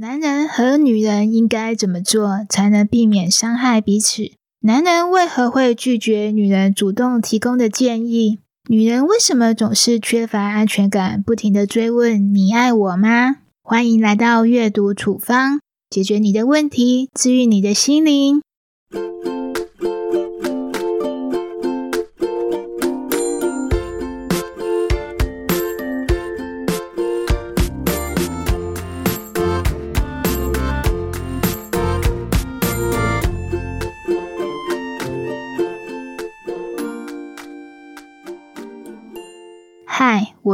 男人和女人应该怎么做才能避免伤害彼此？男人为何会拒绝女人主动提供的建议？女人为什么总是缺乏安全感，不停的追问“你爱我吗？”欢迎来到阅读处方，解决你的问题，治愈你的心灵。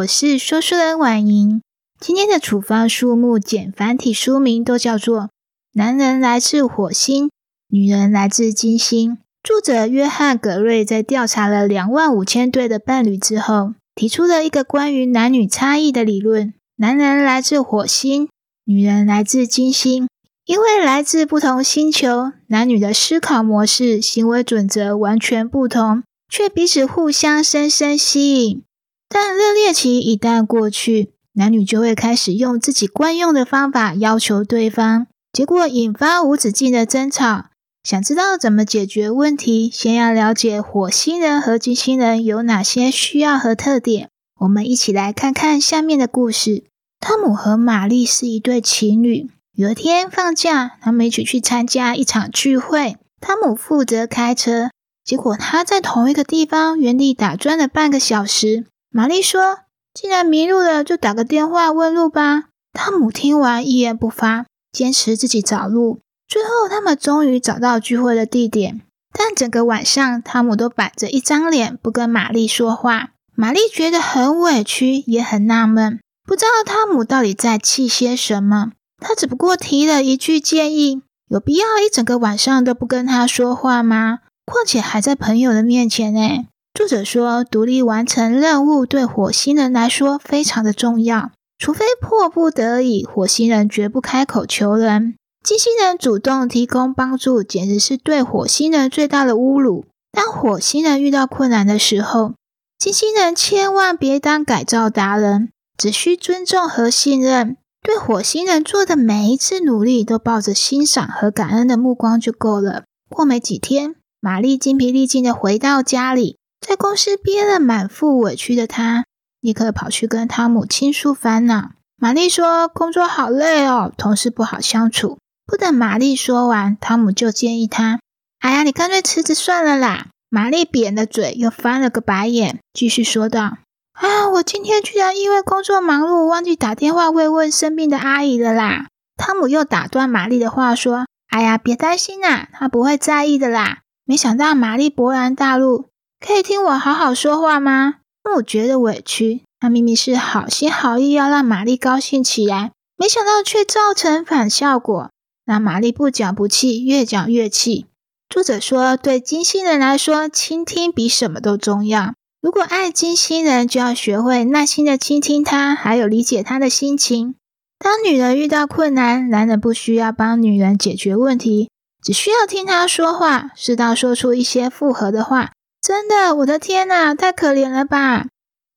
我是说书人婉莹。今天的处方书目简繁体书名都叫做《男人来自火星，女人来自金星》。作者约翰·格瑞在调查了两万五千对的伴侣之后，提出了一个关于男女差异的理论：男人来自火星，女人来自金星。因为来自不同星球，男女的思考模式、行为准则完全不同，却彼此互相深深吸引。但热恋期一旦过去，男女就会开始用自己惯用的方法要求对方，结果引发无止境的争吵。想知道怎么解决问题，先要了解火星人和金星人有哪些需要和特点。我们一起来看看下面的故事。汤姆和玛丽是一对情侣，有一天放假，他们一起去参加一场聚会。汤姆负责开车，结果他在同一个地方原地打转了半个小时。玛丽说：“既然迷路了，就打个电话问路吧。”汤姆听完一言不发，坚持自己找路。最后，他们终于找到聚会的地点。但整个晚上，汤姆都板着一张脸，不跟玛丽说话。玛丽觉得很委屈，也很纳闷，不知道汤姆到底在气些什么。他只不过提了一句建议：“有必要一整个晚上都不跟他说话吗？况且还在朋友的面前呢。”作者说，独立完成任务对火星人来说非常的重要，除非迫不得已，火星人绝不开口求人。金星人主动提供帮助，简直是对火星人最大的侮辱。当火星人遇到困难的时候，金星人千万别当改造达人，只需尊重和信任，对火星人做的每一次努力都抱着欣赏和感恩的目光就够了。过没几天，玛丽精疲力尽的回到家里。在公司憋了满腹委屈的他，立刻跑去跟汤姆倾诉烦恼。玛丽说：“工作好累哦，同事不好相处。”不等玛丽说完，汤姆就建议他：“哎呀，你干脆辞职算了啦！”玛丽扁了嘴，又翻了个白眼，继续说道：“啊，我今天居然因为工作忙碌，忘记打电话慰问生病的阿姨了啦！”汤姆又打断玛丽的话说：“哎呀，别担心啦，他不会在意的啦。”没想到玛丽勃然大怒。可以听我好好说话吗？我觉得委屈。他明明是好心好意要让玛丽高兴起来，没想到却造成反效果，让玛丽不讲不气，越讲越气。作者说，对金星人来说，倾听比什么都重要。如果爱金星人，就要学会耐心的倾听他，还有理解他的心情。当女人遇到困难，男人不需要帮女人解决问题，只需要听她说话，适当说出一些附和的话。真的，我的天哪，太可怜了吧！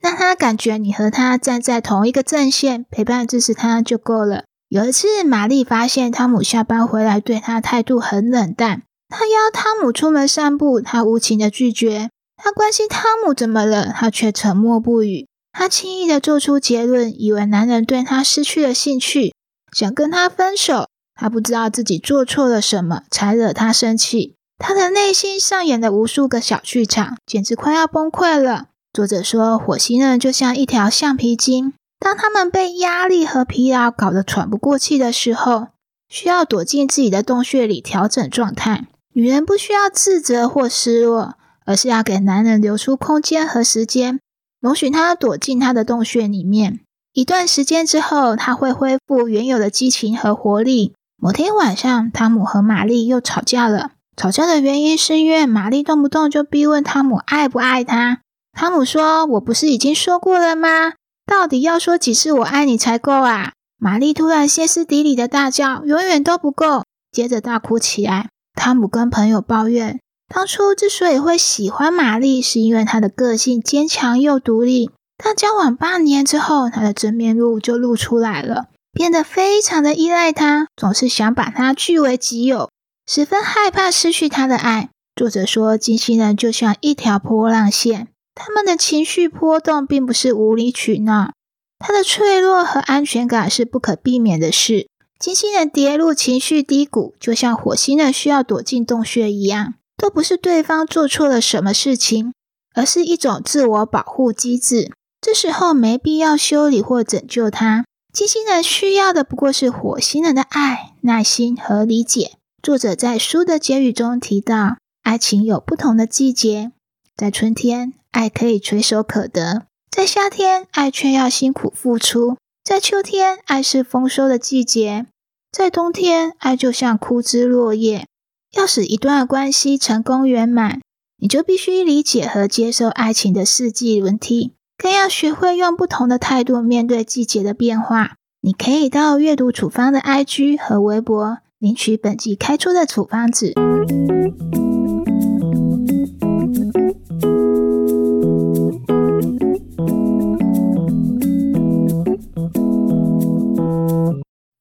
让他感觉你和他站在同一个阵线，陪伴支持他就够了。有一次，玛丽发现汤姆下班回来对他态度很冷淡，他邀汤姆出门散步，他无情的拒绝。他关心汤姆怎么了，他却沉默不语。他轻易的做出结论，以为男人对他失去了兴趣，想跟他分手。他不知道自己做错了什么，才惹他生气。他的内心上演了无数个小剧场，简直快要崩溃了。作者说，火星人就像一条橡皮筋，当他们被压力和疲劳搞得喘不过气的时候，需要躲进自己的洞穴里调整状态。女人不需要自责或失落，而是要给男人留出空间和时间，容许他躲进他的洞穴里面。一段时间之后，他会恢复原有的激情和活力。某天晚上，汤姆和玛丽又吵架了。吵架的原因是因为玛丽动不动就逼问汤姆爱不爱他。汤姆说：“我不是已经说过了吗？到底要说几次我爱你才够啊？”玛丽突然歇斯底里的大叫：“永远都不够！”接着大哭起来。汤姆跟朋友抱怨，当初之所以会喜欢玛丽，是因为她的个性坚强又独立。但交往八年之后，她的真面目就露出来了。变得非常的依赖他，总是想把他据为己有，十分害怕失去他的爱。作者说，金星人就像一条波浪线，他们的情绪波动并不是无理取闹，他的脆弱和安全感是不可避免的事。金星人跌入情绪低谷，就像火星人需要躲进洞穴一样，都不是对方做错了什么事情，而是一种自我保护机制。这时候没必要修理或拯救他。金星人需要的不过是火星人的爱、耐心和理解。作者在书的结语中提到，爱情有不同的季节。在春天，爱可以垂手可得；在夏天，爱却要辛苦付出；在秋天，爱是丰收的季节；在冬天，爱就像枯枝落叶。要使一段关系成功圆满，你就必须理解和接受爱情的四季轮替。更要学会用不同的态度面对季节的变化。你可以到阅读处方的 IG 和微博领取本季开出的处方纸。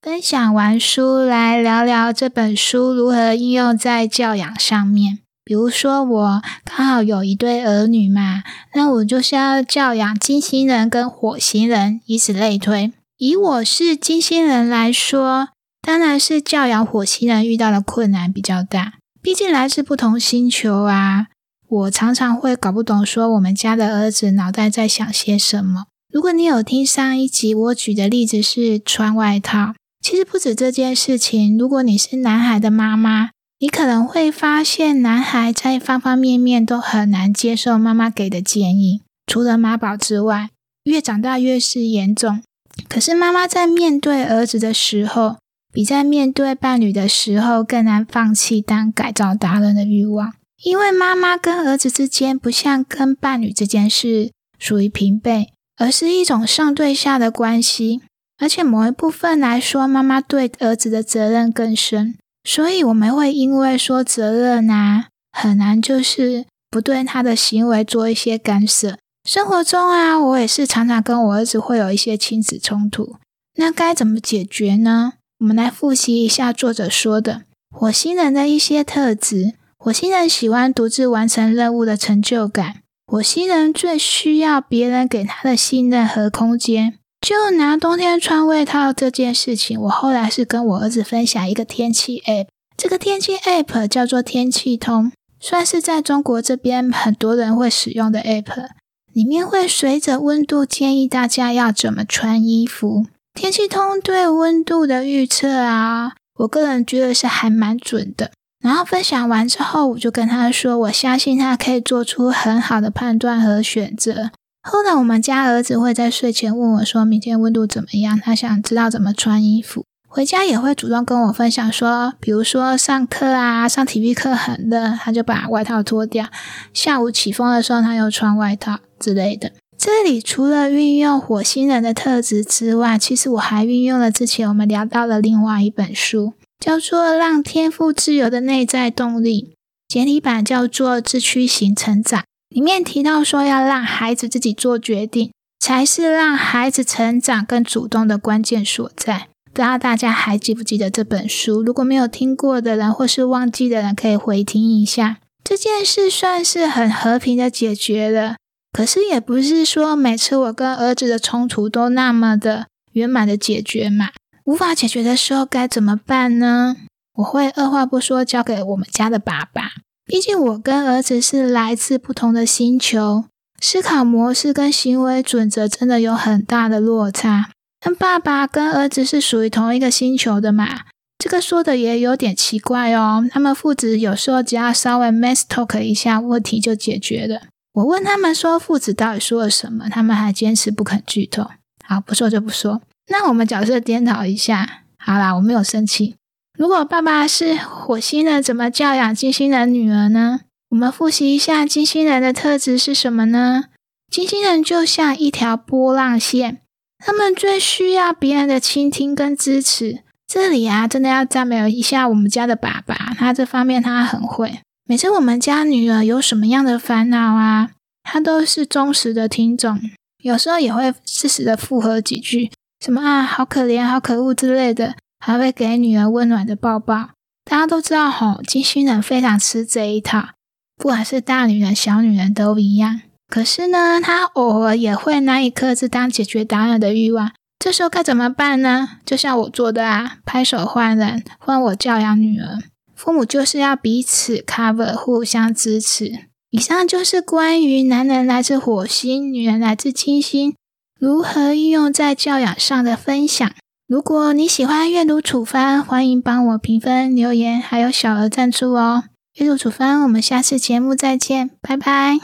分享完书，来聊聊这本书如何应用在教养上面。比如说，我刚好有一对儿女嘛，那我就是要教养金星人跟火星人，以此类推。以我是金星人来说，当然是教养火星人遇到的困难比较大。毕竟来自不同星球啊，我常常会搞不懂，说我们家的儿子脑袋在想些什么。如果你有听上一集，我举的例子是穿外套，其实不止这件事情。如果你是男孩的妈妈，你可能会发现，男孩在方方面面都很难接受妈妈给的建议。除了妈宝之外，越长大越是严重。可是妈妈在面对儿子的时候，比在面对伴侣的时候更难放弃当改造达人的欲望。因为妈妈跟儿子之间不像跟伴侣之间是属于平辈，而是一种上对下的关系。而且某一部分来说，妈妈对儿子的责任更深。所以我们会因为说责任啊，很难就是不对他的行为做一些干涉。生活中啊，我也是常常跟我儿子会有一些亲子冲突，那该怎么解决呢？我们来复习一下作者说的火星人的一些特质。火星人喜欢独自完成任务的成就感，火星人最需要别人给他的信任和空间。就拿冬天穿外套这件事情，我后来是跟我儿子分享一个天气 App，这个天气 App 叫做天气通，算是在中国这边很多人会使用的 App，里面会随着温度建议大家要怎么穿衣服。天气通对温度的预测啊，我个人觉得是还蛮准的。然后分享完之后，我就跟他说，我相信他可以做出很好的判断和选择。后来，我们家儿子会在睡前问我，说明天温度怎么样？他想知道怎么穿衣服。回家也会主动跟我分享，说，比如说上课啊，上体育课很热，他就把外套脱掉；下午起风的时候，他又穿外套之类的。这里除了运用火星人的特质之外，其实我还运用了之前我们聊到的另外一本书，叫做《让天赋自由的内在动力》，简体版叫做《自驱型成长》。里面提到说，要让孩子自己做决定，才是让孩子成长更主动的关键所在。不知道大家还记不记得这本书？如果没有听过的人，或是忘记的人，可以回听一下。这件事算是很和平的解决了，可是也不是说每次我跟儿子的冲突都那么的圆满的解决嘛。无法解决的时候该怎么办呢？我会二话不说交给我们家的爸爸。毕竟我跟儿子是来自不同的星球，思考模式跟行为准则真的有很大的落差。但爸爸跟儿子是属于同一个星球的嘛？这个说的也有点奇怪哦。他们父子有时候只要稍微 mess talk 一下，问题就解决了。我问他们说父子到底说了什么，他们还坚持不肯剧透。好，不说就不说。那我们角色颠倒一下，好啦，我没有生气。如果爸爸是火星人，怎么教养金星人女儿呢？我们复习一下金星人的特质是什么呢？金星人就像一条波浪线，他们最需要别人的倾听跟支持。这里啊，真的要赞美一下我们家的爸爸，他这方面他很会。每次我们家女儿有什么样的烦恼啊，她都是忠实的听众，有时候也会适时的附和几句。什么啊，好可怜，好可恶之类的，还会给女儿温暖的抱抱。大家都知道吼，金星人非常吃这一套，不管是大女人、小女人都一样。可是呢，他偶尔也会拿一颗子当解决答案的欲望。这时候该怎么办呢？就像我做的啊，拍手换人，换我教养女儿。父母就是要彼此 cover，互相支持。以上就是关于男人来自火星，女人来自金星，如何运用在教养上的分享。如果你喜欢阅读处方，欢迎帮我评分、留言，还有小额赞助哦。阅读处方，我们下次节目再见，拜拜。